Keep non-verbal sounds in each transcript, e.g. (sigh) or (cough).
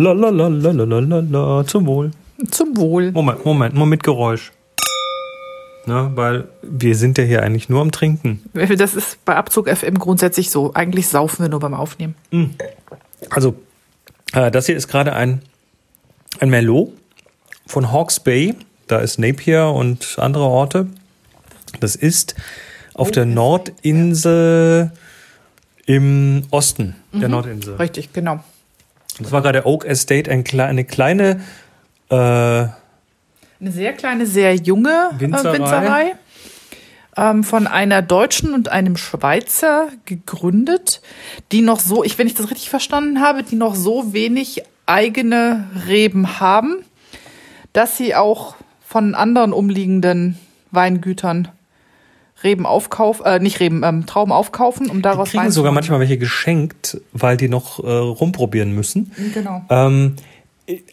La la la la la la la zum Wohl. Zum Wohl. Moment, Moment, nur mit Geräusch. Na, weil wir sind ja hier eigentlich nur am Trinken. Das ist bei Abzug FM grundsätzlich so. Eigentlich saufen wir nur beim Aufnehmen. Also, äh, das hier ist gerade ein, ein Merlot von Hawke's Bay. Da ist Napier und andere Orte. Das ist auf der Nordinsel im Osten der Nordinsel. Richtig, genau. Das war gerade Oak Estate, ein, kle- eine kleine äh, Eine sehr kleine, sehr junge Winzerei. Winzerei, äh, Winzerei ähm, von einer Deutschen und einem Schweizer gegründet, die noch so, ich, wenn ich das richtig verstanden habe, die noch so wenig eigene Reben haben, dass sie auch von anderen umliegenden Weingütern Reben aufkaufen, äh, nicht Reben, ähm, Trauben aufkaufen, um die daraus kriegen Wein sogar manchmal welche geschenkt, weil die noch äh, rumprobieren müssen. Genau. Ähm,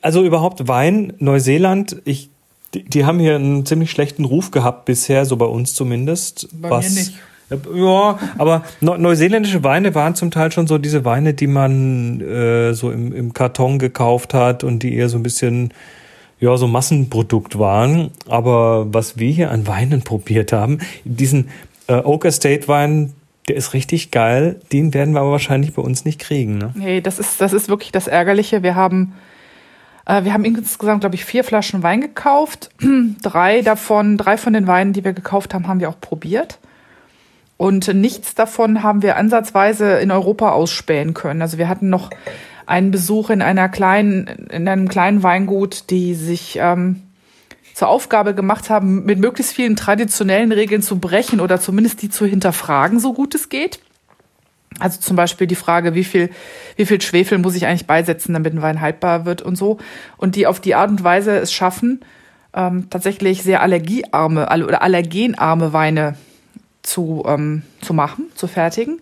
also überhaupt Wein, Neuseeland, ich, die, die haben hier einen ziemlich schlechten Ruf gehabt bisher, so bei uns zumindest. Bei mir nicht. Ja, aber neu- neuseeländische Weine waren zum Teil schon so diese Weine, die man äh, so im, im Karton gekauft hat und die eher so ein bisschen ja so Massenprodukt waren. Aber was wir hier an Weinen probiert haben, diesen äh, Oak Estate Wein, der ist richtig geil. Den werden wir aber wahrscheinlich bei uns nicht kriegen. Ne? Nee, das ist, das ist wirklich das Ärgerliche. Wir haben, äh, wir haben insgesamt, glaube ich, vier Flaschen Wein gekauft. (clears throat) drei davon, drei von den Weinen, die wir gekauft haben, haben wir auch probiert. Und nichts davon haben wir ansatzweise in Europa ausspähen können. Also wir hatten noch einen Besuch in einer kleinen, in einem kleinen Weingut, die sich ähm, zur Aufgabe gemacht haben, mit möglichst vielen traditionellen Regeln zu brechen oder zumindest die zu hinterfragen, so gut es geht. Also zum Beispiel die Frage, wie viel, wie viel Schwefel muss ich eigentlich beisetzen, damit ein Wein haltbar wird und so. Und die auf die Art und Weise es schaffen, ähm, tatsächlich sehr allergiearme alle- oder allergenarme Weine zu, ähm, zu machen, zu fertigen.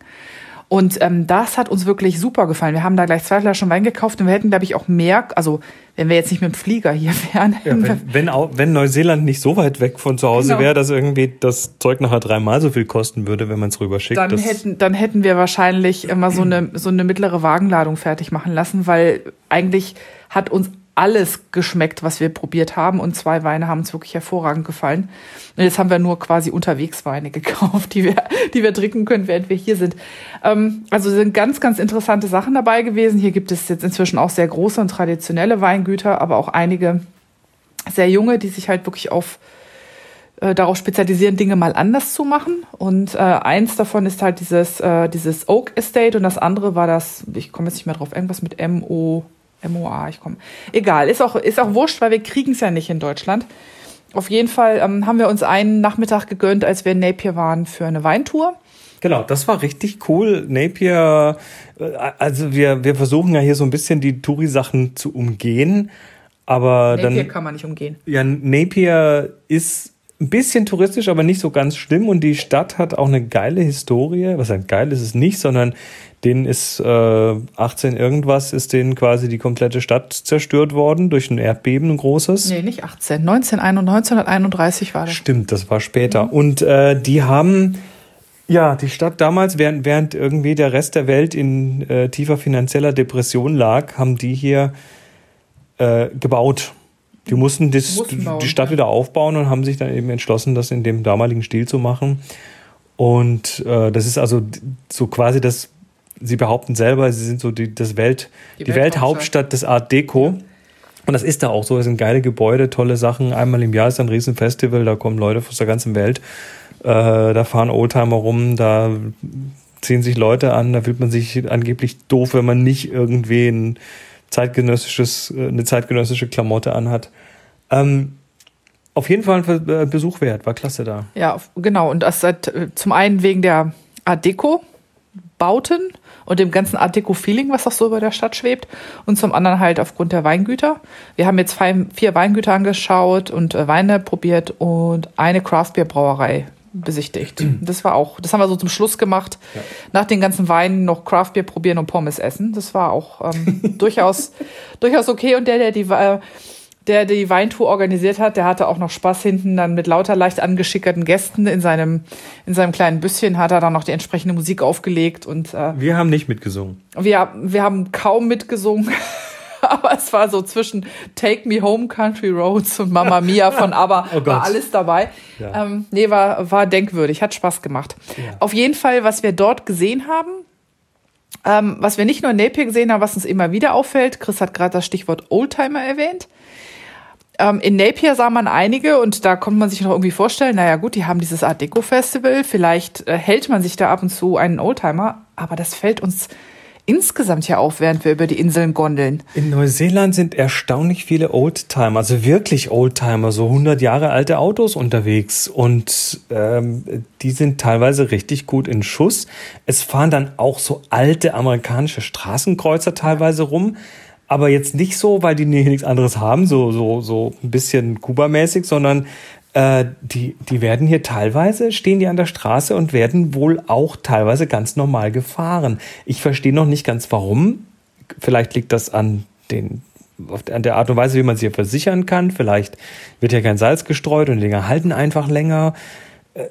Und ähm, das hat uns wirklich super gefallen. Wir haben da gleich zwei Flaschen Wein gekauft und wir hätten, glaube ich, auch mehr, also wenn wir jetzt nicht mit dem Flieger hier (laughs) wären, Ja, wenn, wenn, au- wenn Neuseeland nicht so weit weg von zu Hause Genau. wäre, dass irgendwie das Zeug nachher dreimal so viel kosten würde, wenn man es rüberschickt. dann hätten, dann hätten wir wahrscheinlich immer so eine, so eine mittlere Wagenladung fertig machen lassen, weil eigentlich hat uns alles geschmeckt, was wir probiert haben. Und zwei Weine haben uns wirklich hervorragend gefallen. Und jetzt haben wir nur quasi unterwegs Weine (laughs) gekauft, die wir, die wir trinken können, während wir hier sind. Ähm, also sind ganz, ganz interessante Sachen dabei gewesen. Hier gibt es jetzt inzwischen auch sehr große und traditionelle Weingüter, aber auch einige sehr junge, die sich halt wirklich auf äh, darauf spezialisieren, Dinge mal anders zu machen. Und äh, eins davon ist halt dieses, äh, dieses Oak Estate und das andere war das, ich komme jetzt nicht mehr drauf, irgendwas mit M-O, M-O-A, ich komme. Egal, ist auch, ist auch wurscht, weil wir kriegen es ja nicht in Deutschland. Auf jeden Fall ähm, haben wir uns einen Nachmittag gegönnt, als wir in Napier waren für eine Weintour. Genau, das war richtig cool. Napier, äh, also wir, wir versuchen ja hier so ein bisschen die Touri-Sachen zu umgehen, aber Napier dann, kann man nicht umgehen. ja, Napier ist ein bisschen touristisch, aber nicht so ganz schlimm und die Stadt hat auch eine geile Historie. Was heißt geil ist es nicht, sondern denen ist äh, 18 irgendwas, ist denen quasi die komplette Stadt zerstört worden durch ein Erdbeben, ein großes. Nee, nicht 18, 19, 1931 war das. Stimmt, das war später. Und äh, die haben ja die Stadt damals, während, während irgendwie der Rest der Welt in äh, tiefer finanzieller Depression lag, haben die hier äh, gebaut. Die mussten, das, Mussten bauen, die Stadt ja. wieder aufbauen und haben sich dann eben entschlossen, das in dem damaligen Stil zu machen. Und äh, das ist also so quasi das, sie behaupten selber, sie sind so die, das Welt, die, Die Welthauptstadt des Art Deco. Und das ist da auch so. Es sind geile Gebäude, tolle Sachen. Einmal im Jahr ist ein Riesenfestival, da kommen Leute aus der ganzen Welt. Äh, da fahren Oldtimer rum, da ziehen sich Leute an, da fühlt man sich angeblich doof, wenn man nicht irgendwie ein zeitgenössisches, äh, eine zeitgenössische Klamotte anhat. Ähm, auf jeden Fall ein äh, Besuch wert, war klasse da. Ja, genau. Und das seit, äh, zum einen wegen der Art Deco Bauten und dem ganzen Art Deco Feeling, was auch so über der Stadt schwebt. Und zum anderen halt aufgrund der Weingüter. Wir haben jetzt vier Weingüter angeschaut und Weine probiert und eine Craft Beer Brauerei besichtigt. Das war auch, das haben wir so zum Schluss gemacht. Nach den ganzen Weinen noch Craft Beer probieren und Pommes essen. Das war auch ähm, (laughs) durchaus, durchaus okay. Und der, der die, äh, der die Weintour organisiert hat, der hatte auch noch Spaß hinten dann mit lauter leicht angeschickerten Gästen in seinem, in seinem kleinen Büsschen hat er dann noch die entsprechende Musik aufgelegt und äh, Wir haben nicht mitgesungen. wir, wir haben kaum mitgesungen. (laughs) aber es war so zwischen Take Me Home Country Roads und Mamma Mia von (laughs) ABBA oh war alles dabei. Ja. Ähm, nee, war, war denkwürdig, hat Spaß gemacht. Ja. Auf jeden Fall, was wir dort gesehen haben, ähm, was wir nicht nur in Napier gesehen haben, was uns immer wieder auffällt, Chris hat gerade das Stichwort Oldtimer erwähnt. Ähm, in Napier sah man einige und da konnte man sich noch irgendwie vorstellen, naja gut, die haben dieses Art Deco Festival, vielleicht äh, hält man sich da ab und zu einen Oldtimer, aber das fällt uns insgesamt ja auf, während wir über die Inseln gondeln. In Neuseeland sind erstaunlich viele Oldtimer, also wirklich Oldtimer, so 100 Jahre alte Autos unterwegs und ähm, die sind teilweise richtig gut in Schuss. Es fahren dann auch so alte amerikanische Straßenkreuzer teilweise rum aber jetzt nicht so, weil die nichts anderes haben, so, so, so ein bisschen Kuba-mäßig, sondern äh, die, die werden hier teilweise, stehen die an der Straße und werden wohl auch teilweise ganz normal gefahren. Ich verstehe noch nicht ganz warum. Vielleicht liegt das an den an der Art und Weise, wie man sie versichern kann. Vielleicht wird ja kein Salz gestreut und die Dinger halten einfach länger. Äh,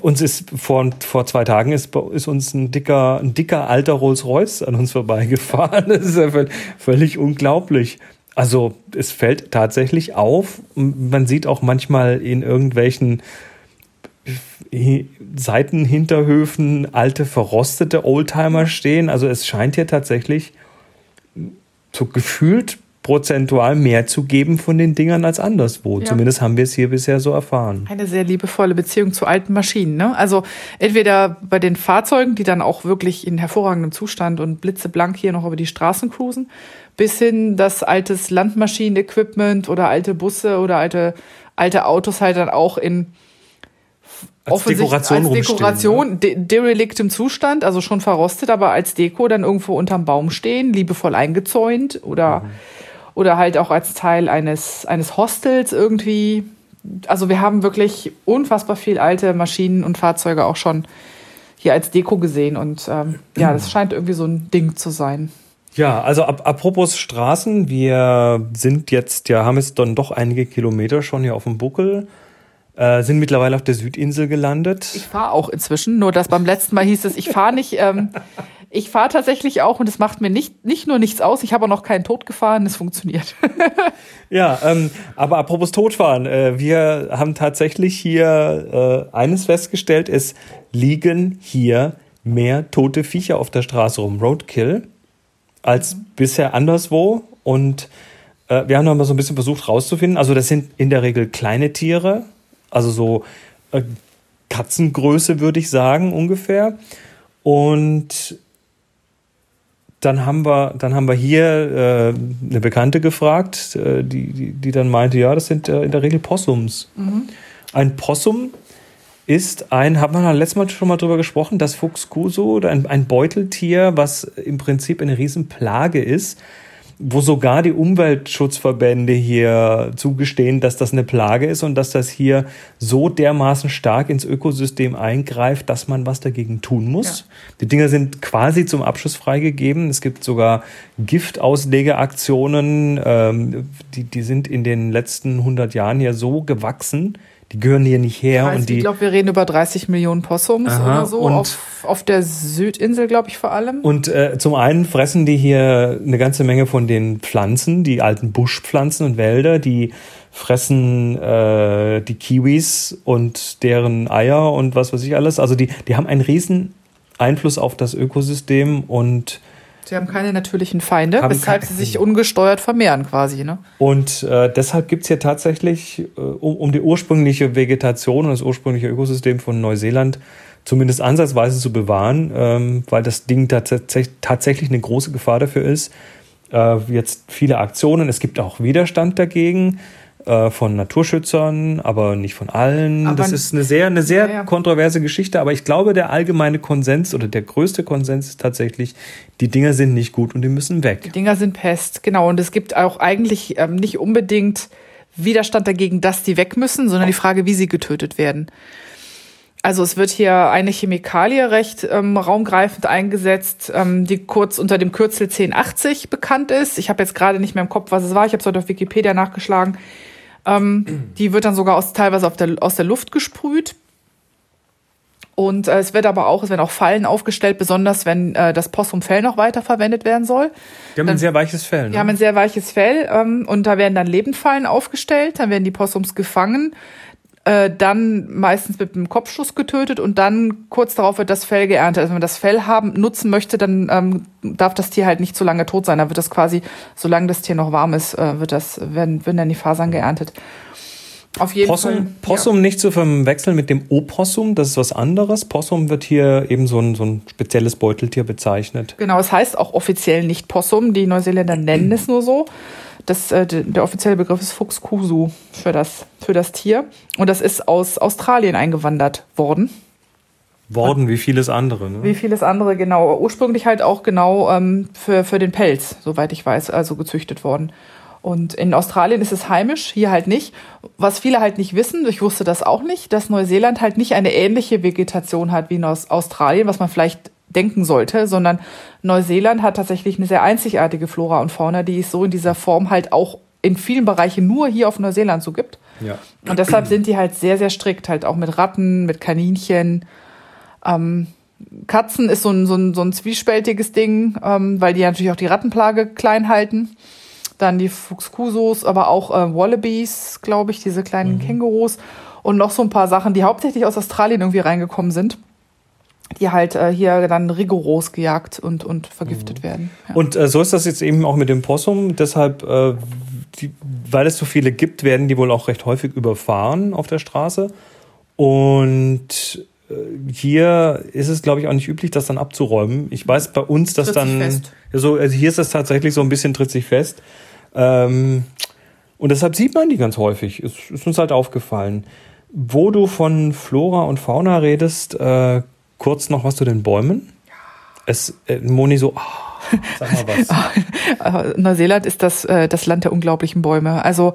uns ist vor, vor zwei Tagen ist, ist uns ein dicker, ein dicker alter Rolls-Royce an uns vorbeigefahren. (laughs) Das ist ja völlig unglaublich. Also es fällt tatsächlich auf. Man sieht auch manchmal in irgendwelchen Seitenhinterhöfen alte verrostete Oldtimer stehen. Also es scheint hier tatsächlich so gefühlt prozentual mehr zu geben von den Dingern als anderswo. Ja. Zumindest haben wir es hier bisher so erfahren. Eine sehr liebevolle Beziehung zu alten Maschinen. Ne? Also entweder bei den Fahrzeugen, die dann auch wirklich in hervorragendem Zustand und blitzeblank hier noch über die Straßen cruisen, bis hin das altes Landmaschinenequipment oder alte Busse oder alte, alte Autos halt dann auch in als Dekoration, als Dekoration ne? de dereliktem Zustand, also schon verrostet, aber als Deko dann irgendwo unterm Baum stehen, liebevoll eingezäunt oder mhm oder halt auch als Teil eines, eines Hostels irgendwie. Also wir haben wirklich unfassbar viel alte Maschinen und Fahrzeuge auch schon hier als Deko gesehen und ähm, ja, das scheint irgendwie so ein Ding zu sein. Ja, also ap apropos Straßen, wir sind jetzt, ja, haben jetzt dann doch einige Kilometer schon hier auf dem Buckel. Äh, sind mittlerweile auf der Südinsel gelandet. Ich fahre auch inzwischen, nur dass beim letzten Mal hieß es, ich fahre nicht. Ähm, (laughs) ich fahre tatsächlich auch und es macht mir nicht, nicht nur nichts aus, ich habe auch noch keinen Tod gefahren, es funktioniert. (laughs) ja, ähm, aber apropos Todfahren, äh, wir haben tatsächlich hier äh, eines festgestellt, es liegen hier mehr tote Viecher auf der Straße rum, Roadkill, als mhm. bisher anderswo und äh, wir haben noch mal so ein bisschen versucht rauszufinden, also das sind in der Regel kleine Tiere, also so äh, Katzengröße würde ich sagen ungefähr und dann haben wir, dann haben wir hier äh, eine Bekannte gefragt, äh, die, die, die dann meinte, ja, das sind äh, in der Regel Possums. Mhm. Ein Possum ist ein, hat man letztes Mal schon mal drüber gesprochen, das Fuchskuso oder ein, ein Beuteltier, was im Prinzip eine Riesenplage ist wo sogar die Umweltschutzverbände hier zugestehen, dass das eine Plage ist und dass das hier so dermaßen stark ins Ökosystem eingreift, dass man was dagegen tun muss. Ja. Die Dinger sind quasi zum Abschuss freigegeben. Es gibt sogar Giftauslegeaktionen, ähm, die, die sind in den letzten 100 Jahren hier so gewachsen, die gehören hier nicht her. Weiß, und die, ich glaube, wir reden über 30 Millionen Possums Aha, oder so, auf, auf der Südinsel, glaube ich, vor allem. Und äh, zum einen fressen die hier eine ganze Menge von den Pflanzen, die alten Buschpflanzen und Wälder, die fressen äh, die Kiwis und deren Eier und was weiß ich alles. Also die, die haben einen riesen Einfluss auf das Ökosystem und Sie haben keine natürlichen Feinde, weshalb sie sich ungesteuert vermehren quasi. Ne? Und äh, deshalb gibt es hier tatsächlich, äh, um, um die ursprüngliche Vegetation und das ursprüngliche Ökosystem von Neuseeland zumindest ansatzweise zu bewahren, ähm, weil das Ding tats tatsächlich eine große Gefahr dafür ist. Äh, jetzt viele Aktionen, es gibt auch Widerstand dagegen. Äh, von Naturschützern, aber nicht von allen. Aber das ist eine sehr, eine sehr ja, ja. kontroverse Geschichte, aber ich glaube, der allgemeine Konsens oder der größte Konsens ist tatsächlich, die Dinger sind nicht gut und die müssen weg. Die Dinger sind Pest, genau. Und es gibt auch eigentlich ähm, nicht unbedingt Widerstand dagegen, dass die weg müssen, sondern die Frage, wie sie getötet werden. Also es wird hier eine Chemikalie recht ähm, raumgreifend eingesetzt, ähm, die kurz unter dem Kürzel 1080 bekannt ist. Ich habe jetzt gerade nicht mehr im Kopf, was es war. Ich habe es heute auf Wikipedia nachgeschlagen. Ähm, die wird dann sogar aus, teilweise der, aus der Luft gesprüht. Und äh, es wird aber auch, es werden auch Fallen aufgestellt, besonders wenn äh, das Possumfell noch weiter verwendet werden soll. Die haben Dann- ein sehr weiches Fell. Ne? Die haben ein sehr weiches Fell ähm, und da werden dann Lebendfallen aufgestellt, dann werden die Possums gefangen, äh, dann meistens mit einem Kopfschuss getötet und dann kurz darauf wird das Fell geerntet. Also wenn man das Fell haben nutzen möchte, dann ähm, darf das Tier halt nicht zu lange tot sein. Da wird das quasi, solange das Tier noch warm ist, äh, wird das werden, werden dann die Fasern geerntet. Auf jeden Fall. Possum, Possum nicht zu verwechseln mit dem Opossum, das ist was anderes. Possum wird hier eben so ein, so ein spezielles Beuteltier bezeichnet. Genau, es heißt auch offiziell nicht Possum. Die Neuseeländer nennen es nur so. Das, äh, der offizielle Begriff ist Fuchskusu für das, für das Tier. Und das ist aus Australien eingewandert worden. Worden wie vieles andere. Ne? Wie vieles andere, genau. Ursprünglich halt auch genau ähm, für, für den Pelz, soweit ich weiß, also gezüchtet worden. Und in Australien ist es heimisch, hier halt nicht. Was viele halt nicht wissen, ich wusste das auch nicht, dass Neuseeland halt nicht eine ähnliche Vegetation hat wie in Aus Australien, was man vielleicht denken sollte, sondern Neuseeland hat tatsächlich eine sehr einzigartige Flora und Fauna, die es so in dieser Form halt auch in vielen Bereichen nur hier auf Neuseeland so gibt. Ja. Und deshalb sind die halt sehr, sehr strikt, halt auch mit Ratten, mit Kaninchen. Ähm, Katzen ist so ein, so ein, so ein zwiespältiges Ding, ähm, weil die natürlich auch die Rattenplage klein halten. Dann die Fuchskusos, aber auch äh, Wallabies, glaube ich, diese kleinen Kängurus. Und noch so ein paar Sachen, die hauptsächlich aus Australien irgendwie reingekommen sind, die halt äh, hier dann rigoros gejagt und, und vergiftet werden. Ja. Und äh, so ist das jetzt eben auch mit dem Possum. Deshalb, äh, die, weil es so viele gibt, werden die wohl auch recht häufig überfahren auf der Straße. Und äh, hier ist es, glaube ich, auch nicht üblich, das dann abzuräumen. Ich weiß bei uns, dass dann fest. So, also hier ist das tatsächlich so ein bisschen tritt sich fest. Ähm, und deshalb sieht man die ganz häufig. Ist, ist uns halt aufgefallen. Wo du von Flora und Fauna redest, äh, kurz noch was zu den Bäumen. Es, äh, Moni so, ah, sag mal was. (laughs) Äh, Neuseeland ist das, äh, das Land der unglaublichen Bäume. Also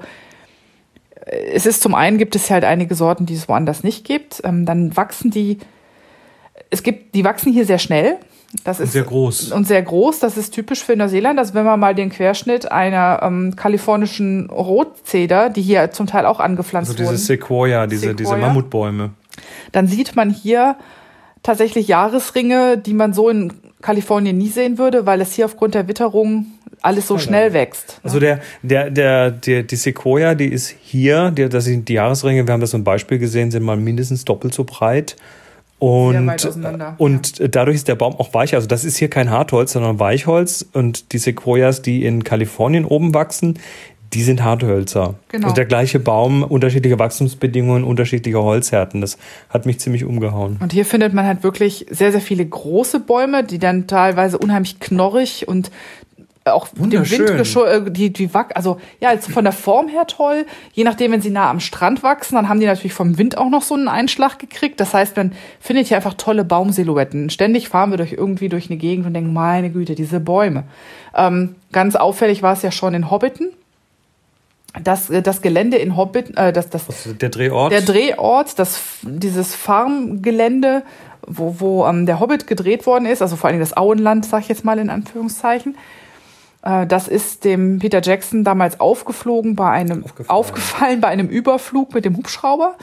äh, es ist zum einen gibt es halt einige Sorten, die es woanders nicht gibt. Ähm, dann wachsen die, es gibt, die wachsen hier sehr schnell. Das ist sehr groß. und sehr groß. Das ist typisch für Neuseeland. Also wenn man mal den Querschnitt einer ähm, kalifornischen Rotzeder, die hier zum Teil auch angepflanzt Also diese Sequoia, diese, diese Sequoia. Mammutbäume. dann sieht man hier tatsächlich Jahresringe, die man so in Kalifornien nie sehen würde, weil es hier aufgrund der Witterung alles so schnell wächst. Also der, der, der, der, die Sequoia, die ist hier, die, das sind die Jahresringe, wir haben das so ein Beispiel gesehen, sind mal mindestens doppelt so breit. Und, auseinander, und dadurch ist der Baum auch weich. Also das ist hier kein Hartholz, sondern Weichholz. Und die Sequoias, die in Kalifornien oben wachsen, die sind Harthölzer. Genau. Also der gleiche Baum, unterschiedliche Wachstumsbedingungen, unterschiedliche Holzhärten. Das hat mich ziemlich umgehauen. Und hier findet man halt wirklich sehr, sehr viele große Bäume, die dann teilweise unheimlich knorrig und auch dem. Wind gescho- äh, die, die wack, also ja, jetzt von der Form her toll. Je nachdem, wenn sie nah am Strand wachsen, dann haben die natürlich vom Wind auch noch so einen Einschlag gekriegt. Das heißt, man findet hier einfach tolle Baumsilhouetten. Ständig fahren wir durch irgendwie durch eine Gegend und denken, meine Güte, diese Bäume. Ähm, ganz auffällig war es ja schon in Hobbiton. Das, äh, das Gelände in Hobbiton, äh, das, das, der Drehort. der Drehort, das, dieses Farmgelände, wo, wo ähm, der Hobbit gedreht worden ist, also vor allem das Auenland, sag ich jetzt mal in Anführungszeichen. Äh, das ist dem Peter Jackson damals aufgeflogen bei einem, Aufgefallen. aufgefallen bei einem Überflug mit dem Hubschrauber.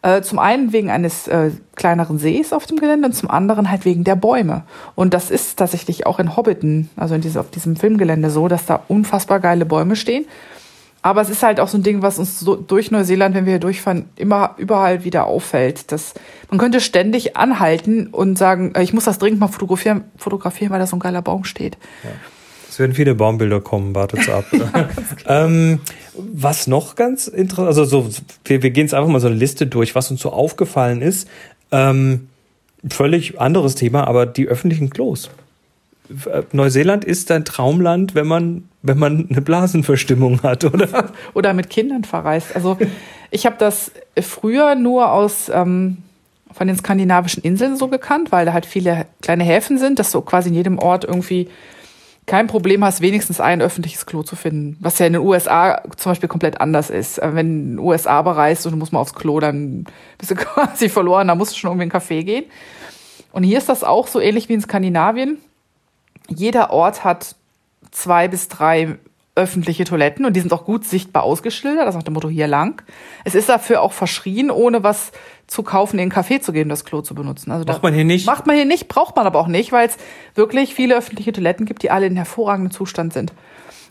Äh, zum einen wegen eines äh, kleineren Sees auf dem Gelände und zum anderen halt wegen der Bäume. Und das ist tatsächlich auch in Hobbiton, also in diese, auf diesem Filmgelände so, dass da unfassbar geile Bäume stehen. Aber es ist halt auch so ein Ding, was uns so durch Neuseeland, wenn wir hier durchfahren, immer überall wieder auffällt. Dass man könnte ständig anhalten und sagen, äh, ich muss das dringend mal fotografieren, fotografieren, weil da so ein geiler Baum steht. Es werden viele Baumbilder kommen, wartet's ab. (laughs) ähm, was noch ganz interessant, also so, wir, wir gehen jetzt einfach mal so eine Liste durch, was uns so aufgefallen ist. Ähm, völlig anderes Thema, aber die öffentlichen Klos. Äh, Neuseeland ist ein Traumland, wenn man, wenn man eine Blasenverstimmung hat, oder? Oder mit Kindern verreist. Also ich habe das früher nur aus ähm, von den skandinavischen Inseln so gekannt, weil da halt viele kleine Häfen sind, dass du quasi in jedem Ort irgendwie kein Problem hast, wenigstens ein öffentliches Klo zu finden. Was ja in den USA zum Beispiel komplett anders ist. Äh, Wenn du USA bereist und du musst mal aufs Klo, dann bist du (laughs) quasi verloren, da musst du schon irgendwie in einen Café gehen. Und hier ist das auch so ähnlich wie in Skandinavien. Jeder Ort hat zwei bis drei öffentliche Toiletten und die sind auch gut sichtbar ausgeschildert, das ist nach dem Motto hier lang. Es ist dafür auch verschrien, ohne was zu kaufen, in den Café zu gehen, das Klo zu benutzen. Also macht man hier nicht? Macht man hier nicht, braucht man aber auch nicht, weil es wirklich viele öffentliche Toiletten gibt, die alle in hervorragendem Zustand sind.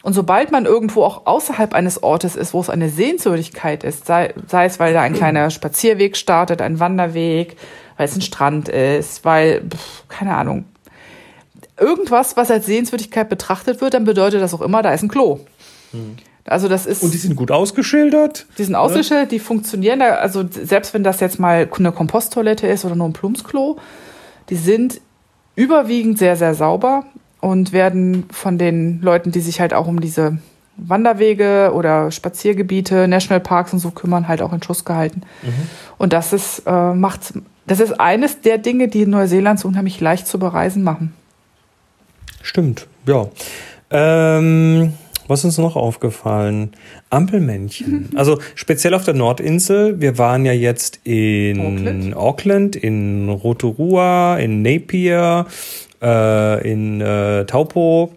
Und sobald man irgendwo auch außerhalb eines Ortes ist, wo es eine Sehenswürdigkeit ist, sei, sei es, weil da ein kleiner (clears throat) Spazierweg startet, ein Wanderweg, weil es ein Strand ist, weil, pff, keine Ahnung, irgendwas, was als Sehenswürdigkeit betrachtet wird, dann bedeutet das auch immer, da ist ein Klo. Hm. Also das ist. Und die sind gut ausgeschildert? Die sind ausgeschildert, die funktionieren. Also selbst wenn das jetzt mal eine Komposttoilette ist oder nur ein Plumpsklo, die sind überwiegend sehr, sehr sauber und werden von den Leuten, die sich halt auch um diese Wanderwege oder Spaziergebiete, Nationalparks und so kümmern, halt auch in Schuss gehalten. Mhm. Und das ist, äh, macht, das ist eines der Dinge, die Neuseeland so unheimlich leicht zu bereisen machen. Stimmt, ja. Ähm, was ist uns noch aufgefallen? Ampelmännchen. (laughs) Also speziell auf der Nordinsel. Wir waren ja jetzt in Auckland, Auckland in Rotorua, in Napier, äh, in äh, Taupo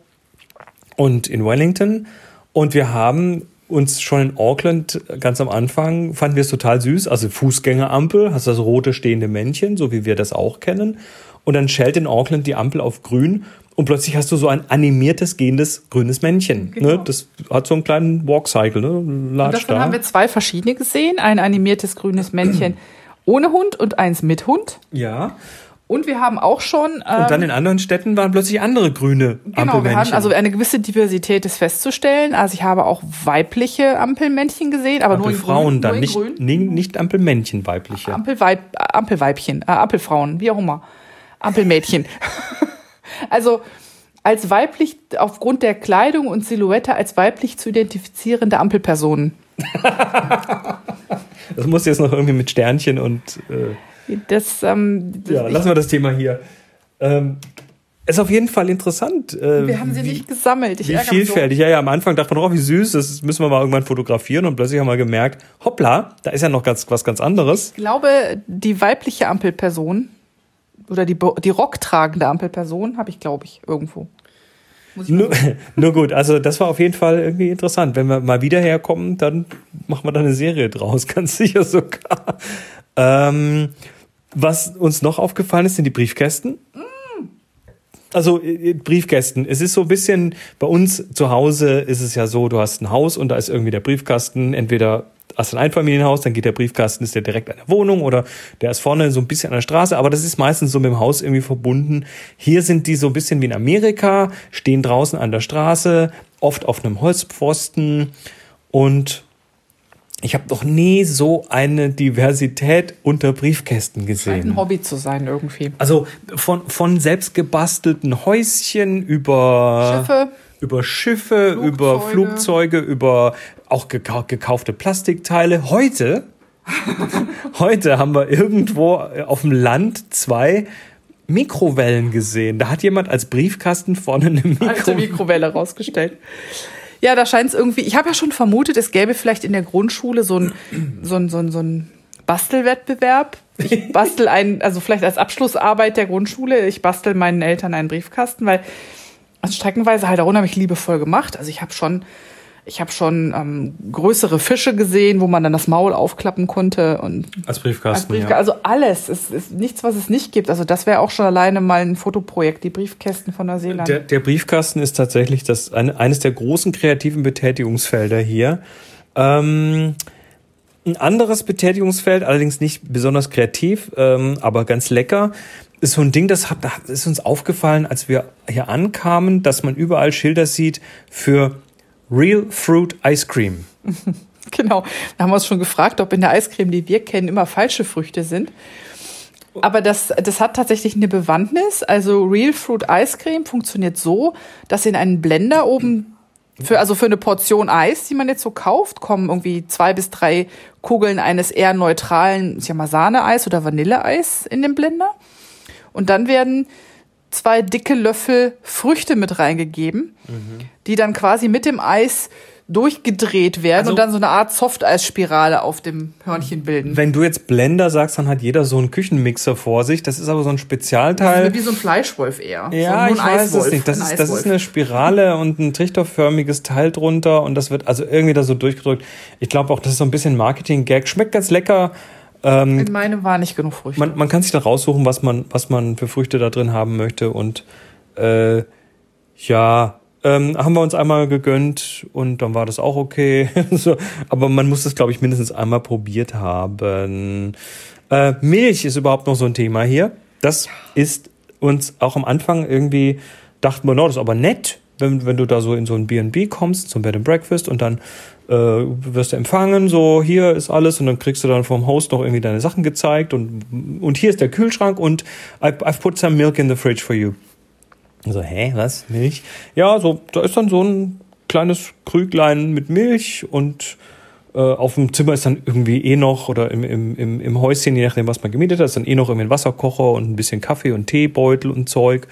und in Wellington. Und wir haben uns schon in Auckland ganz am Anfang fanden wir es total süß. Also Fußgängerampel, hast das rote stehende Männchen, so wie wir das auch kennen. Und dann schellt in Auckland die Ampel auf grün und plötzlich hast du so ein animiertes, gehendes grünes Männchen. Ne? Genau. Ne? Das hat so einen kleinen Walkcycle. Ne? und davon da. haben wir zwei verschiedene gesehen. Ein animiertes grünes Männchen (clears throat) ohne Hund und eins mit Hund. Ja. Und wir haben auch schon. Ähm, und dann in anderen Städten waren plötzlich andere grüne Genau, wir haben also eine gewisse Diversität ist festzustellen. Also ich habe auch weibliche Ampelmännchen gesehen, aber nur in Frauen dann, nicht, grün. nicht Ampelmännchen weibliche. Ampelweib, Ampelweibchen, äh, Ampelfrauen, wie auch immer. Ampelmädchen. (laughs) Also als weiblich, aufgrund der Kleidung und Silhouette als weiblich zu identifizierende Ampelpersonen. (laughs) das muss jetzt noch irgendwie mit Sternchen und. Äh, das, ähm, das, ja, lassen wir das Thema hier. Ähm, ist auf jeden Fall interessant. Äh, wir haben sie wie, nicht gesammelt. Ich wie vielfältig. So. Ja, ja, am Anfang dachte man, oh, wie süß, das müssen wir mal irgendwann fotografieren und plötzlich haben wir gemerkt, hoppla, da ist ja noch ganz, was ganz anderes. Ich glaube, die weibliche Ampelperson oder die, die rocktragende Ampelperson habe ich, glaube ich, irgendwo. Nur, (laughs) nur, gut, also das war auf jeden Fall irgendwie interessant. Wenn wir mal wieder herkommen, dann machen wir da eine Serie draus, (laughs) ganz sicher sogar. Ähm, was uns noch aufgefallen ist, sind die Briefkästen. Mm. Also äh, Briefkästen. Es ist so ein bisschen bei uns zu Hause ist es ja so, du hast ein Haus und da ist irgendwie der Briefkasten entweder hast ein Einfamilienhaus, dann geht der Briefkasten, ist der direkt an der Wohnung oder der ist vorne so ein bisschen an der Straße, aber das ist meistens so mit dem Haus irgendwie verbunden. Hier sind die so ein bisschen wie in Amerika, stehen draußen an der Straße, oft auf einem Holzpfosten und ich habe noch nie so eine Diversität unter Briefkästen gesehen. Scheint ein Hobby zu sein irgendwie. Also von, von selbstgebastelten Häuschen über Schiffe über Schiffe, Flugzeuge. über Flugzeuge, über auch gekaufte Plastikteile. Heute, (laughs) heute haben wir irgendwo auf dem Land zwei Mikrowellen gesehen. Da hat jemand als Briefkasten vorne eine Mikro Alte Mikrowelle rausgestellt. Ja, da scheint es irgendwie. Ich habe ja schon vermutet, es gäbe vielleicht in der Grundschule so ein, (clears throat) so ein, so ein, so ein Bastelwettbewerb. Ich bastel einen, also vielleicht als Abschlussarbeit der Grundschule, ich bastel meinen Eltern einen Briefkasten, weil also streckenweise halt auch unheimlich liebevoll gemacht. Also ich habe schon, ich habe schon ähm, größere Fische gesehen, wo man dann das Maul aufklappen konnte und als Briefkasten. Als Briefkasten. Ja. Also alles, es ist nichts, was es nicht gibt. Also das wäre auch schon alleine mal ein Fotoprojekt, die Briefkästen von Neuseeland. Der, der Briefkasten ist tatsächlich das eine, eines der großen kreativen Betätigungsfelder hier. Ähm, ein anderes Betätigungsfeld, allerdings nicht besonders kreativ, ähm, aber ganz lecker, ist so ein Ding, das, hat, das ist uns aufgefallen, als wir hier ankamen, dass man überall Schilder sieht für Real Fruit Ice Cream. (laughs) genau. Da haben wir uns schon gefragt, ob in der Eiscreme, die wir kennen, immer falsche Früchte sind. Aber das, das hat tatsächlich eine Bewandtnis. Also Real Fruit Ice Cream funktioniert so, dass in einen Blender oben für, also für eine Portion Eis, die man jetzt so kauft, kommen irgendwie zwei bis drei Kugeln eines eher neutralen, ich sag mal Sahneeis oder Vanilleeis in den Blender. Und dann werden zwei dicke Löffel Früchte mit reingegeben, mhm. die dann quasi mit dem Eis durchgedreht werden Also- und dann so eine Art Softeisspirale auf dem Hörnchen bilden. Wenn du jetzt Blender sagst, dann hat jeder so einen Küchenmixer vor sich. Das ist aber so ein Das Spezialteil. ist wie so ein Fleischwolf eher. Ja, so ich weiß es nicht. Das ist, das ist Eiswolf. eine Spirale (laughs) und ein trichterförmiges Teil drunter und das wird also irgendwie da so durchgedrückt. Ich glaube auch, das ist so ein bisschen Marketing-Gag. Schmeckt ganz lecker. In meinem war nicht genug Früchte. Man, man kann sich dann raussuchen, was man, was man für Früchte da drin haben möchte und äh, ja, ähm, haben wir uns einmal gegönnt und dann war das auch okay. (laughs) so, aber man muss das, glaube ich, mindestens einmal probiert haben. Äh, Milch ist überhaupt noch so ein Thema hier. Das ist uns auch am Anfang irgendwie, dachten wir, no, das ist aber nett, wenn, wenn du da so in so ein B&B kommst, zum Bed and Breakfast und dann äh, wirst du empfangen, so hier ist alles und dann kriegst du dann vom Host noch irgendwie deine Sachen gezeigt und, und hier ist der Kühlschrank und I, I've put some milk in the fridge for you. So, hä, was? Milch? Ja, so, da ist dann so ein kleines Krüglein mit Milch und äh, auf dem Zimmer ist dann irgendwie eh noch, oder im, im, im, im Häuschen, je nachdem, was man gemietet hat, ist dann eh noch irgendwie ein Wasserkocher und ein bisschen Kaffee und Teebeutel und Zeug.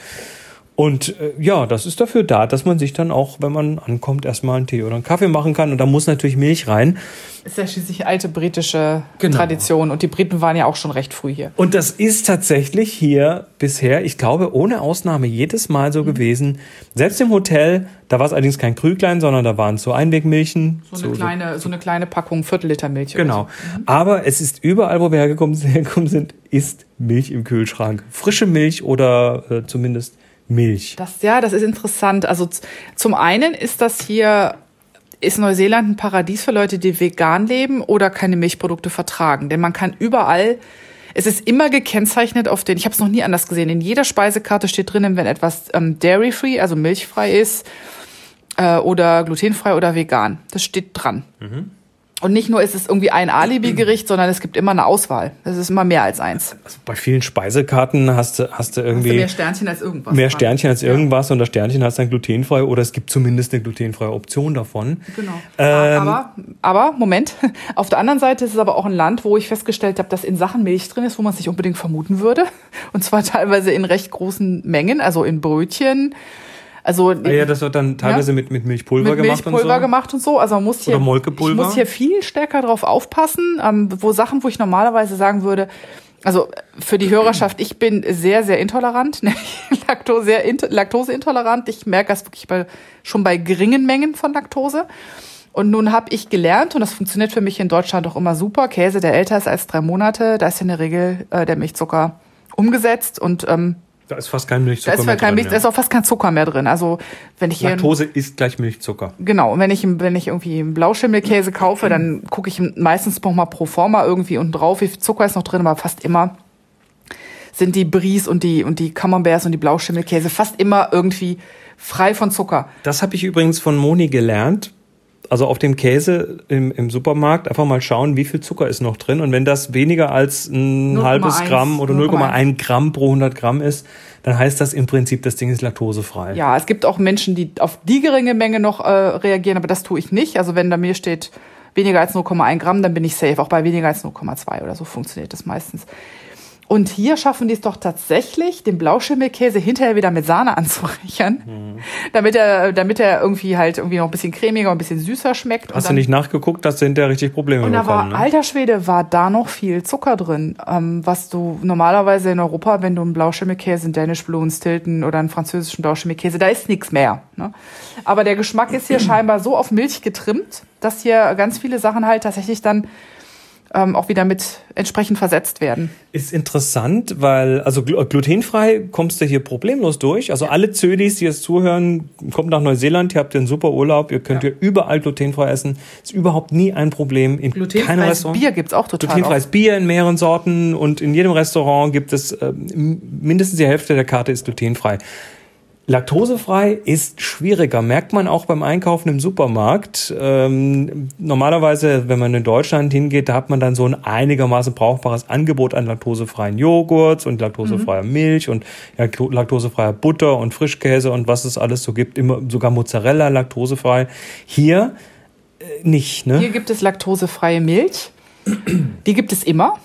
Und äh, ja, das ist dafür da, dass man sich dann auch, wenn man ankommt, erstmal einen Tee oder einen Kaffee machen kann. Und da muss natürlich Milch rein. ist ja schließlich alte britische Genau. Tradition und die Briten waren ja auch schon recht früh hier. Und das ist tatsächlich hier bisher, ich glaube, ohne Ausnahme jedes Mal Mhm. so gewesen. Selbst im Hotel, da war es allerdings kein Krüglein, sondern da waren es so Einwegmilchen. So eine, kleine, so eine kleine Packung, Viertel Liter Milch. Genau. So. Aber es ist überall, wo wir hergekommen, (laughs) hergekommen sind, ist Milch im Kühlschrank. Frische Milch oder äh, zumindest Milch. Das, ja, das ist interessant. Also zum einen ist das hier, ist Neuseeland ein Paradies für Leute, die vegan leben oder keine Milchprodukte vertragen. Denn man kann überall, es ist immer gekennzeichnet auf den, ich habe es noch nie anders gesehen, in jeder Speisekarte steht drinnen, wenn etwas ähm, dairy-free, also milchfrei ist, äh, oder glutenfrei oder vegan. Das steht dran. Und nicht nur ist es irgendwie ein Alibi-Gericht, sondern es gibt immer eine Auswahl. Es ist immer mehr als eins. Also bei vielen Speisekarten hast du, hast du Hast du irgendwie mehr Sternchen als irgendwas. mehr. Sternchen als irgendwas und das Sternchen hast dann glutenfrei oder es gibt zumindest eine glutenfreie Option davon. Genau. Ähm, aber, aber, Moment, (laughs) auf der anderen Seite ist es aber auch ein Land, wo ich festgestellt habe, dass in Sachen Milch drin ist, wo man es nicht unbedingt vermuten würde. Und zwar (laughs) teilweise in recht großen Mengen, also in Brötchen. Also Ah ja, das wird dann teilweise Ja. mit, mit Milchpulver mit gemacht Milchpulver und so. gemacht und so. Also man muss hier, Oder Molkepulver. ich muss hier viel stärker drauf aufpassen, ähm, wo Sachen, wo ich normalerweise sagen würde, also für die Hörerschaft, ich bin sehr, sehr intolerant, (laughs) Laktose, sehr int- laktoseintolerant. Ich merke das wirklich bei, schon bei geringen Mengen von Laktose. Und nun habe ich gelernt, und das funktioniert für mich in Deutschland auch immer super, Käse, der älter ist als drei Monate, da ist in der Regel äh, der Milchzucker umgesetzt und ähm, Da ist fast kein da Milchzucker ist, mehr kein drin, Milch, ja. da ist auch fast kein Zucker mehr drin. Also wenn ich hier Laktose ist gleich Milchzucker. Genau, und wenn ich, wenn ich irgendwie einen Blauschimmelkäse kaufe, dann gucke ich meistens noch mal pro forma irgendwie unten drauf, wie viel Zucker ist noch drin, aber fast immer sind die Bries und die, und die Camemberts und die Blauschimmelkäse fast immer irgendwie frei von Zucker. Das habe ich übrigens von Moni gelernt. Also auf dem Käse im, im Supermarkt einfach mal schauen, wie viel Zucker ist noch drin. Und wenn das weniger als ein 0,1 halbes Gramm oder 0,1 0,1 Gramm pro 100 Gramm ist, dann heißt das im Prinzip, das Ding ist laktosefrei. Ja, es gibt auch Menschen, die auf die geringe Menge noch äh, reagieren, aber das tue ich nicht. Also wenn da mir steht weniger als 0,1 Gramm, dann bin ich safe. Auch bei weniger als 0,2 oder so funktioniert das meistens. Und hier schaffen die es doch tatsächlich, den Blauschimmelkäse hinterher wieder mit Sahne anzureichern, Mhm. damit er, damit er irgendwie halt irgendwie noch ein bisschen cremiger und ein bisschen süßer schmeckt. Hast du dann- nicht nachgeguckt, dass du hinterher richtig Probleme und da war, bekommen, ne? alter Schwede, war da noch viel Zucker drin, ähm, was du normalerweise in Europa, wenn du einen Blauschimmelkäse, einen Danish Blue, einen Stilton oder einen französischen Blauschimmelkäse, da ist nichts mehr. Ne? Aber der Geschmack ist hier (clears throat) scheinbar so auf Milch getrimmt, dass hier ganz viele Sachen halt tatsächlich dann ähm, auch wieder mit entsprechend versetzt werden. Ist interessant, weil, also glu- glutenfrei kommst du hier problemlos durch. Also alle Zödis, die jetzt zuhören, kommt nach Neuseeland, ihr habt einen super Urlaub, ihr könnt Ja. hier überall glutenfrei essen. Ist überhaupt nie ein Problem. In Glutenfreies. Bier gibt's auch total Glutenfreies Bier in mehreren Sorten und in jedem Restaurant gibt es ähm, mindestens die Hälfte der Karte ist glutenfrei. Laktosefrei ist schwieriger, merkt man auch beim Einkaufen im Supermarkt. Ähm, normalerweise, wenn man in Deutschland hingeht, da hat man dann so ein einigermaßen brauchbares Angebot an laktosefreien Joghurts und laktosefreier Milch und laktosefreier Butter und Frischkäse und was es alles so gibt, immer sogar Mozzarella laktosefrei. Hier äh, nicht, ne? Hier gibt es laktosefreie Milch. Die gibt es immer.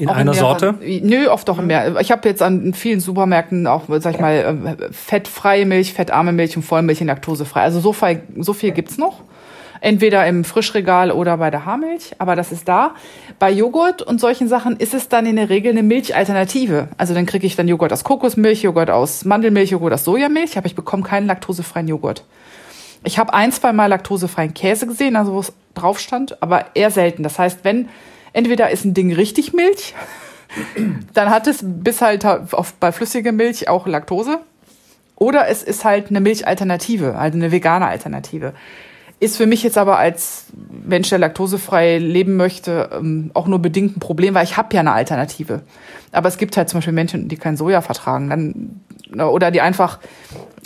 In Auch einer mehreren- Sorte. Nö, oft auch mehr. Ich habe jetzt an vielen Supermärkten auch, sag ich mal, äh, fettfreie Milch, fettarme Milch und Vollmilch und laktosefrei. Also so viel, so viel gibt's noch. Entweder im Frischregal oder bei der Haarmilch, aber das ist da. Bei Joghurt und solchen Sachen ist es dann in der Regel eine Milchalternative. Also dann kriege ich dann Joghurt aus Kokosmilch, Joghurt aus Mandelmilch, Joghurt aus Sojamilch, aber ich bekomme keinen laktosefreien Joghurt. Ich habe ein, zwei Mal laktosefreien Käse gesehen, also wo es drauf stand, aber eher selten. Das heißt, wenn entweder ist ein Ding richtig Milch, dann hat es bis halt auf, bei flüssiger Milch auch Laktose. Oder es ist halt eine Milchalternative, also eine vegane Alternative. Ist für mich jetzt aber als Mensch, der laktosefrei leben möchte, ähm, auch nur bedingt ein Problem, weil ich habe ja eine Alternative. Aber es gibt halt zum Beispiel Menschen, die kein Soja vertragen, dann oder die einfach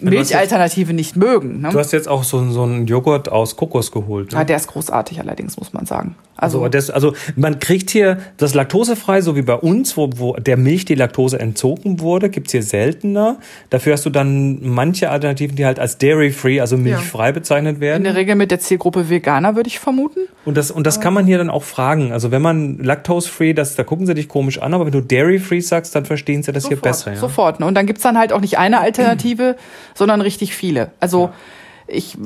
Milchalternative nicht mögen. Ne? Du hast jetzt auch so, so einen Joghurt aus Kokos geholt. Ne? Ja, der ist großartig allerdings, muss man sagen. Also, also, das, also man kriegt hier das laktosefrei, so wie bei uns, wo, wo der Milch die Laktose entzogen wurde, gibt's hier seltener. Dafür hast du dann manche Alternativen, die halt als dairy-free, also milchfrei ja. bezeichnet werden. In der Regel mit der Zielgruppe Veganer, würde ich vermuten. Und das, und das kann man hier dann auch fragen. Also wenn man laktose-free, das, da gucken sie dich komisch an, aber wenn du dairy-free sagst, dann verstehen sie das sofort, hier besser. Ja? Sofort. Ne? Und dann gibt's dann halt auch nicht eine Alternative, sondern richtig viele. Also ja ich,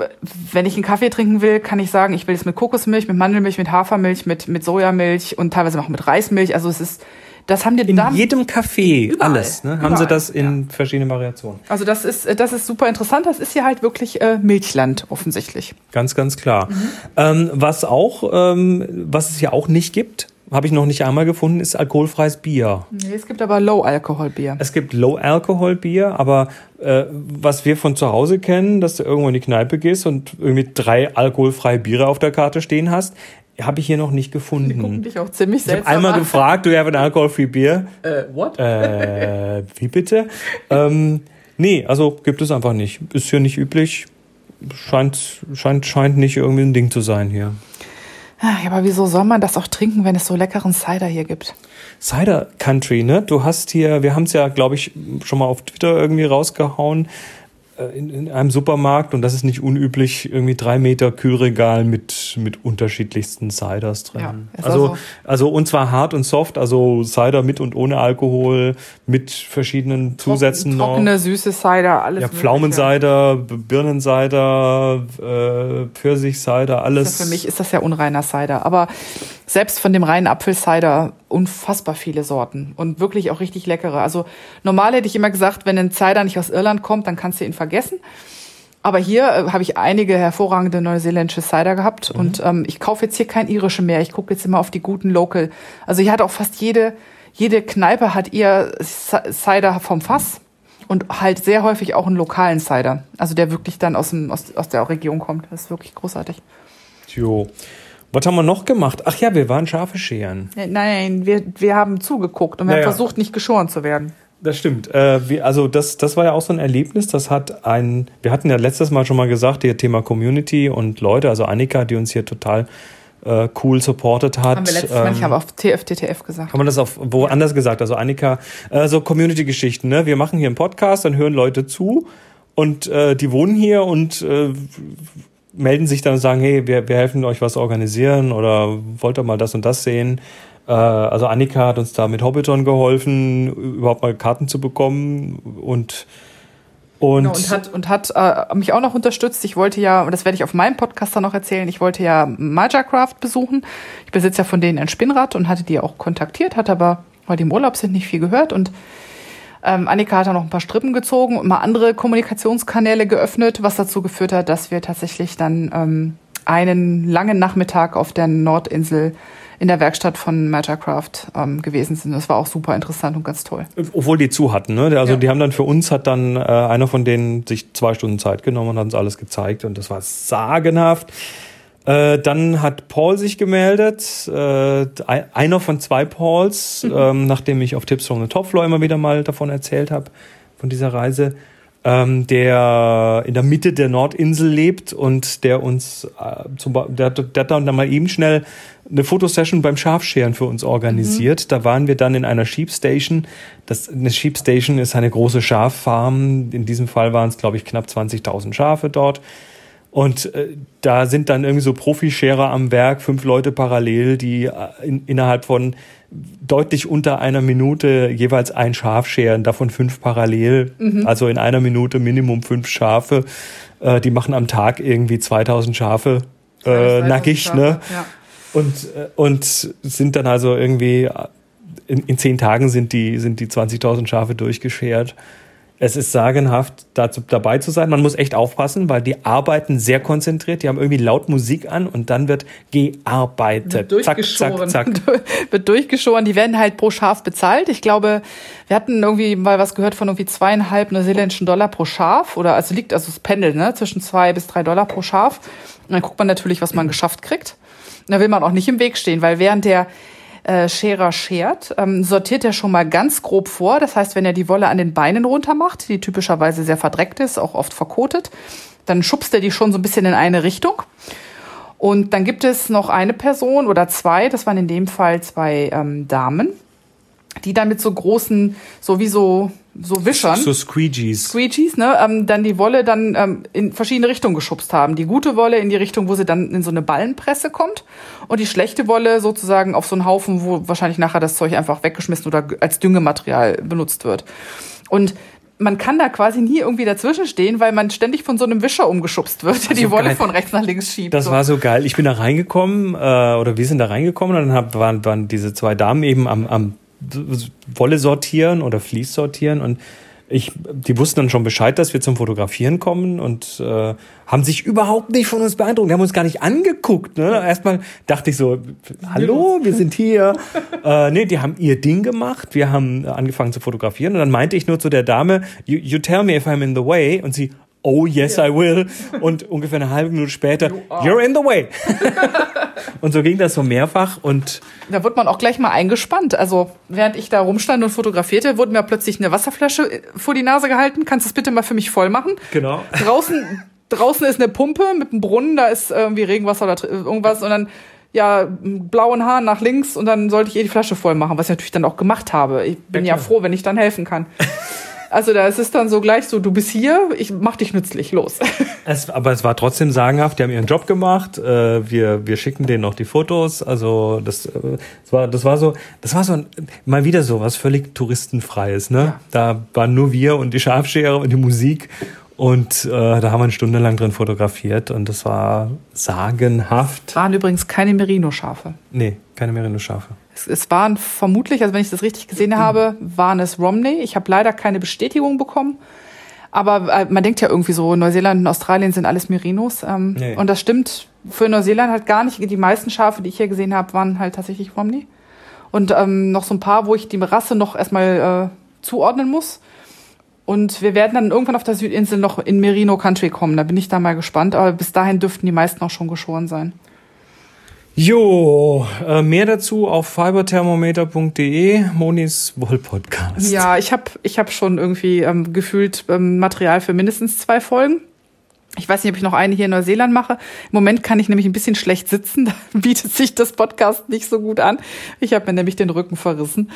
wenn ich einen Kaffee trinken will, kann ich sagen, ich will es mit Kokosmilch, mit Mandelmilch, mit Hafermilch, mit, mit Sojamilch und teilweise auch mit Reismilch. Also es ist, das haben die in da jedem Kaffee überall, alles, ne? Haben sie das in ja. verschiedenen Variationen. Also das ist, das ist super interessant. Das ist hier halt wirklich äh, Milchland offensichtlich. Ganz, ganz klar. Mhm. Ähm, was auch, ähm, was es ja auch nicht gibt, habe ich noch nicht einmal gefunden, ist alkoholfreies Bier. Nee, es gibt aber Low-Alkohol-Bier. Es gibt Low-Alkohol-Bier, aber äh, was wir von zu Hause kennen, dass du irgendwo in die Kneipe gehst und irgendwie drei alkoholfreie Biere auf der Karte stehen hast, habe ich hier noch nicht gefunden. Die gucken dich auch ziemlich seltsam Ich habe einmal an. gefragt, du have an alcohol-free Bier? Äh, what? Äh, wie bitte? ähm, nee, also gibt es einfach nicht. Ist hier nicht üblich. Scheint, scheint, scheint nicht irgendwie ein Ding zu sein hier. Ja, aber wieso soll man das auch trinken, wenn es so leckeren Cider hier gibt? Cider Country, ne? Du hast hier, wir haben es ja, glaube ich, schon mal auf Twitter irgendwie rausgehauen. Äh, in, in einem Supermarkt und das ist nicht unüblich, irgendwie drei Meter Kühlregal mit, mit unterschiedlichsten Ciders drin. Ja, also, also, also und zwar hart und soft, also Cider mit und ohne Alkohol, mit verschiedenen Zusätzen noch. Trockene, süße Cider, alles. Ja, Pflaumensider, Birnensider, äh, Pfirsichsider, alles. Für mich ist das ja unreiner Cider, aber selbst von dem reinen Apfelcider unfassbar viele Sorten und wirklich auch richtig leckere. Also normal hätte ich immer gesagt, wenn ein Cider nicht aus Irland kommt, dann kannst du ihn vergessen. Aber hier äh, habe ich einige hervorragende neuseeländische Cider gehabt mhm. und ähm, ich kaufe jetzt hier kein irische mehr. Ich gucke jetzt immer auf die guten Local. Also hier hat auch fast jede jede Kneipe hat ihr Cider vom Fass und halt sehr häufig auch einen lokalen Cider. Also der wirklich dann aus, dem, aus, aus der Region kommt. Das ist wirklich großartig. Jo. Was haben wir noch gemacht? Ach ja, wir waren Schafe scheren. Nein, wir, wir haben zugeguckt und wir naja. haben versucht, nicht geschoren zu werden. Das stimmt. Äh, wir, also das, das war ja auch so ein Erlebnis. Das hat ein, wir hatten ja letztes Mal schon mal gesagt, hier Thema Community und Leute, also Annika, die uns hier total äh, cool supported hat. Haben wir letztes Mal, ähm, ich habe auf TFTTF gesagt. Haben wir das auf woanders gesagt? Also Annika, äh, so Community-Geschichten. Ne? Wir machen hier einen Podcast, dann hören Leute zu und äh, die wohnen hier und äh, melden sich dann und sagen, hey, wir, wir helfen euch was organisieren oder wollt ihr mal das und das sehen. Äh, also Annika hat uns da mit Hobbiton geholfen, überhaupt mal Karten zu bekommen und und, genau, und hat, und hat äh, mich auch noch unterstützt. Ich wollte ja, und das werde ich auf meinem Podcast dann noch erzählen, ich wollte ja Majacraft besuchen. Ich besitze ja von denen ein Spinnrad und hatte die auch kontaktiert, hatte aber, weil die im Urlaub sind, nicht viel gehört. Und ähm, Annika hat da noch ein paar Strippen gezogen und mal andere Kommunikationskanäle geöffnet, was dazu geführt hat, dass wir tatsächlich dann ähm, einen langen Nachmittag auf der Nordinsel in der Werkstatt von Mattercraft ähm, gewesen sind. Das war auch super interessant und ganz toll. Obwohl die zu hatten, ne? Also ja. die haben dann für uns hat dann äh, einer von denen sich zwei Stunden Zeit genommen und hat uns alles gezeigt und das war sagenhaft. Äh, dann hat Paul sich gemeldet, äh, einer von zwei Pauls, mhm. ähm, nachdem ich auf Tipps from the Top Floor immer wieder mal davon erzählt habe, von dieser Reise, ähm, der in der Mitte der Nordinsel lebt und der uns, äh, zum, der, der hat dann mal eben schnell eine Fotosession beim Schafscheren für uns organisiert. Mhm. Da waren wir dann in einer Sheep Station. Das, eine Sheep Station ist eine große Schaffarm. In diesem Fall waren es, glaube ich, knapp 20.000 Schafe dort. Und äh, da sind dann irgendwie so Profischerer am Werk, fünf Leute parallel, die äh, in, innerhalb von deutlich unter einer Minute jeweils ein Schaf scheren, davon fünf parallel. Mhm. Also in einer Minute Minimum fünf Schafe. Äh, die machen am Tag irgendwie 2000 Schafe äh, nackig, ne? Ja. Und, äh, und sind dann also irgendwie, äh, in, in zehn Tagen sind die, sind die 20.000 Schafe durchgeschert. Es ist sagenhaft, dazu dabei zu sein. Man muss echt aufpassen, weil die arbeiten sehr konzentriert. Die haben irgendwie laut Musik an und dann wird gearbeitet. Wird zack, durchgeschoren. zack, zack. (laughs) wird durchgeschoren. Die werden halt pro Schaf bezahlt. Ich glaube, wir hatten irgendwie mal was gehört von irgendwie zweieinhalb neuseeländischen Dollar pro Schaf. Oder also liegt, also es pendelt, ne? Zwischen zwei bis drei Dollar pro Schaf. Und dann guckt man natürlich, was man geschafft kriegt. Und da will man auch nicht im Weg stehen, weil während der äh, Scherer schert, ähm, sortiert er schon mal ganz grob vor. Das heißt, wenn er die Wolle an den Beinen runter macht, die typischerweise sehr verdreckt ist, auch oft verkotet, dann schubst er die schon so ein bisschen in eine Richtung. Und dann gibt es noch eine Person oder zwei, das waren in dem Fall zwei ähm, Damen, die dann mit so großen, so wie so, so Wischern, So Squeegees. Squeegees, ne, ähm, dann die Wolle dann ähm, in verschiedene Richtungen geschubst haben. Die gute Wolle in die Richtung, wo sie dann in so eine Ballenpresse kommt und die schlechte Wolle sozusagen auf so einen Haufen, wo wahrscheinlich nachher das Zeug einfach weggeschmissen oder als Düngematerial benutzt wird. Und man kann da quasi nie irgendwie dazwischen stehen, weil man ständig von so einem Wischer umgeschubst wird, der die Wolle geil. von rechts nach links schiebt. Das so. war so geil. Ich bin da reingekommen, äh, oder wir sind da reingekommen und dann hab, waren, waren diese zwei Damen eben am, am Wolle sortieren oder Vlies sortieren und ich, die wussten dann schon Bescheid, dass wir zum Fotografieren kommen und äh, haben sich überhaupt nicht von uns beeindruckt. Die haben uns gar nicht angeguckt. Ne? Erstmal dachte ich so, hallo, wir sind hier. (laughs) äh, nee, die haben ihr Ding gemacht. Wir haben angefangen zu fotografieren und dann meinte ich nur zu der Dame, you, you tell me if I'm in the way und sie, oh yes I will. Und ungefähr eine halbe Minute später, you're in the way. (laughs) und so ging das so mehrfach und Da wird man auch gleich mal eingespannt. Also während ich da rumstand und fotografierte, wurde mir plötzlich eine Wasserflasche äh, vor die Nase gehalten. Kannst du es bitte mal für mich voll machen? genau. Draußen, draußen ist eine Pumpe mit einem Brunnen, da ist irgendwie Regenwasser oder irgendwas und dann ja, blauen Haaren nach links und dann sollte ich ihr die Flasche voll machen, was ich natürlich dann auch gemacht habe. Ich bin Ja, ja, froh, wenn ich dann helfen kann. Also da ist es dann so gleich so, du bist hier, ich mach dich nützlich, los. (laughs) Es, aber es war trotzdem sagenhaft. Die haben ihren Job gemacht. Äh, wir, wir schicken denen noch die Fotos. Also das, äh, das war, das war so, das war so ein, mal wieder so was völlig touristenfreies. Ne? Da waren nur wir und die Schafschere und die Musik. Und äh, da haben wir eine Stunde lang drin fotografiert und das war sagenhaft. Waren übrigens keine Merino-Schafe. Nee, keine Merino-Schafe. Es, waren vermutlich, also wenn ich das richtig gesehen habe, waren es Romney. Ich habe leider keine Bestätigung bekommen. Aber äh, man denkt ja irgendwie so, Neuseeland und Australien sind alles Merinos. Ähm, Nee. Und das stimmt für Neuseeland halt gar nicht. Die meisten Schafe, die ich hier gesehen habe, waren halt tatsächlich Romney. Und ähm, noch so ein paar, wo ich die Rasse noch erstmal äh, zuordnen muss. Und wir werden dann irgendwann auf der Südinsel noch in Merino Country kommen. Da bin ich da mal gespannt. Aber bis dahin dürften die meisten auch schon geschoren sein. Jo, äh, mehr dazu auf fiberthermometer.de, Monis Wollpodcast. Ja, ich habe ich hab schon irgendwie ähm, gefühlt ähm, Material für mindestens zwei Folgen. Ich weiß nicht, ob ich noch eine hier in Neuseeland mache. Im Moment kann ich nämlich ein bisschen schlecht sitzen. (laughs) Da bietet sich das Podcast nicht so gut an. Ich habe mir nämlich den Rücken verrissen.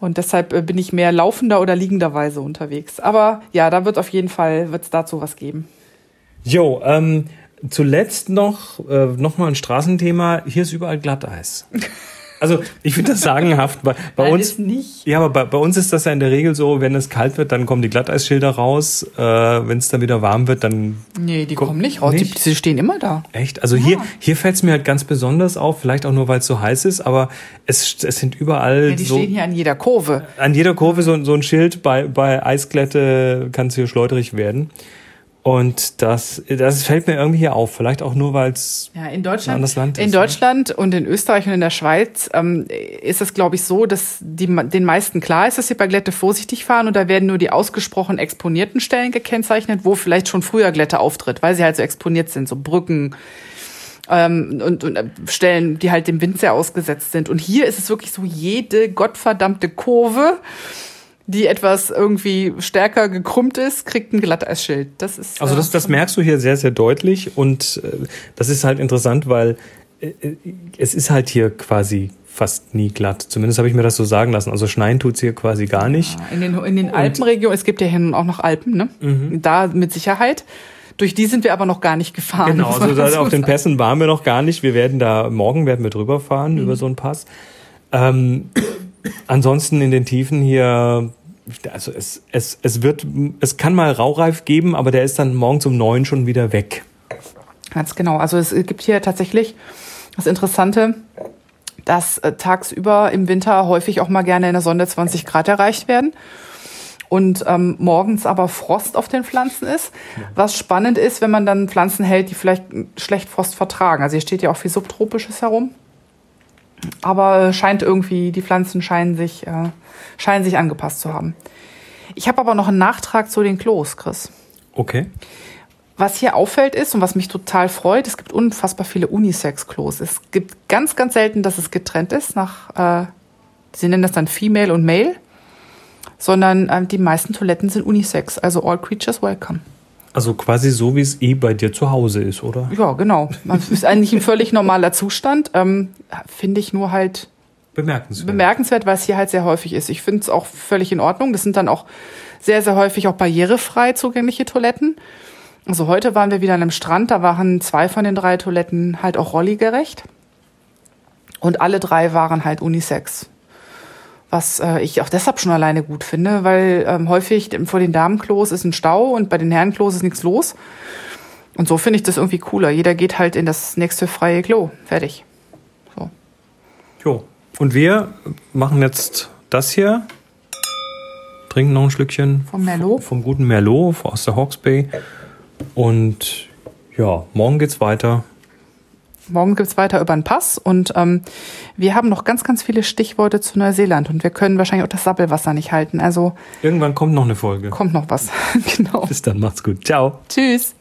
Und deshalb äh, bin ich mehr laufender oder liegenderweise unterwegs. Aber ja, da wird auf jeden Fall wird's dazu was geben. Jo, ähm, zuletzt noch, äh, noch mal ein Straßenthema. Hier ist überall Glatteis. Also ich finde das sagenhaft. Bei, bei Nein, uns, nicht. ja, aber bei, bei uns ist das ja in der Regel so, wenn es kalt wird, dann kommen die Glatteisschilder raus. Äh, wenn es dann wieder warm wird, dann Nee, die Komm, kommen nicht raus. Die, nicht? sie stehen immer da. echt. Also hier, hier fällt es mir halt ganz besonders auf, vielleicht auch nur, weil es so heiß ist, aber es, es sind überall Ja, die so stehen hier an jeder Kurve. an jeder Kurve so, so ein Schild, bei, bei Eisglätte kann es hier schleuderig werden. Und das, das fällt mir irgendwie hier auf. Vielleicht auch nur, weil es Ja, in Ein Deutschland, anderes Land in ist, ne? Deutschland und in Österreich und in der Schweiz ähm, ist es, glaube ich, so, dass die, den meisten klar ist, dass sie bei Glätte vorsichtig fahren und da werden nur die ausgesprochen exponierten Stellen gekennzeichnet, wo vielleicht schon früher Glätte auftritt, weil sie halt so exponiert sind, so Brücken ähm, und, und äh, Stellen, die halt dem Wind sehr ausgesetzt sind. Und hier ist es wirklich so, jede gottverdammte Kurve, die etwas irgendwie stärker gekrümmt ist, kriegt ein Glatteisschild. Das ist Also äh, das, das merkst du hier sehr, sehr deutlich und äh, das ist halt interessant, weil äh, äh, es ist halt hier quasi fast nie glatt. Zumindest habe ich mir das so sagen lassen. Also schneien tut's hier quasi gar nicht. In den, in den Alpenregionen, es gibt ja hier nun auch noch Alpen, ne? Mhm. Da mit Sicherheit. Durch die sind wir aber noch gar nicht gefahren. Genau, also da, auf den. Pässen waren wir noch gar nicht. Wir werden da, morgen werden wir drüber fahren, Mhm. über so einen Pass. Ähm, ansonsten in den Tiefen hier, also es, es, es wird, es kann mal Raureif geben, aber der ist dann morgens um neun schon wieder weg. Ganz genau. Also es gibt hier tatsächlich das Interessante, dass äh, tagsüber im Winter häufig auch mal gerne in der Sonne 20 Grad erreicht werden und ähm, morgens aber Frost auf den Pflanzen ist. Was spannend ist, wenn man dann Pflanzen hält, die vielleicht schlecht Frost vertragen. Also hier steht ja auch viel Subtropisches herum. Aber scheint irgendwie, die Pflanzen scheinen sich, äh, scheinen sich angepasst zu haben. Ich habe aber noch einen Nachtrag zu den Klos, Chris. Okay. Was hier auffällt ist und was mich total freut, es gibt unfassbar viele Unisex-Klos. Es gibt ganz, ganz selten, dass es getrennt ist nach, äh, sie nennen das dann Female und Male, sondern äh, die meisten Toiletten sind Unisex, also all creatures welcome. Also quasi so, wie es eh bei dir zu Hause ist, oder? Ja, genau. Das (laughs) ist eigentlich ein völlig normaler Zustand. Ähm, Finde ich nur halt Bemerkenswert. bemerkenswert, weil es hier halt sehr häufig ist. Ich finde es auch völlig in Ordnung. Das sind dann auch sehr, sehr häufig auch barrierefrei zugängliche Toiletten. Also heute waren wir wieder an einem Strand, da waren zwei von den drei Toiletten halt auch rolligerecht. Und alle drei waren halt Unisex. Was äh, ich auch deshalb schon alleine gut finde, weil ähm, häufig vor den Damenklos ist ein Stau und bei den Herrenklos ist nichts los. Und so finde ich das irgendwie cooler. Jeder geht halt in das nächste freie Klo. Fertig. So. Jo. Und wir machen jetzt das hier. Trinken noch ein Schlückchen. Vom Merlot. Vom guten Merlot aus der Hawks Bay. Und ja, morgen geht's weiter. Morgen gibt's weiter über den Pass und ähm, wir haben noch ganz, ganz viele Stichworte zu Neuseeland und wir können wahrscheinlich auch das Sappelwasser nicht halten. Also Irgendwann kommt noch eine Folge. kommt noch was. (laughs) genau. Bis dann, macht's gut. Ciao. Tschüss.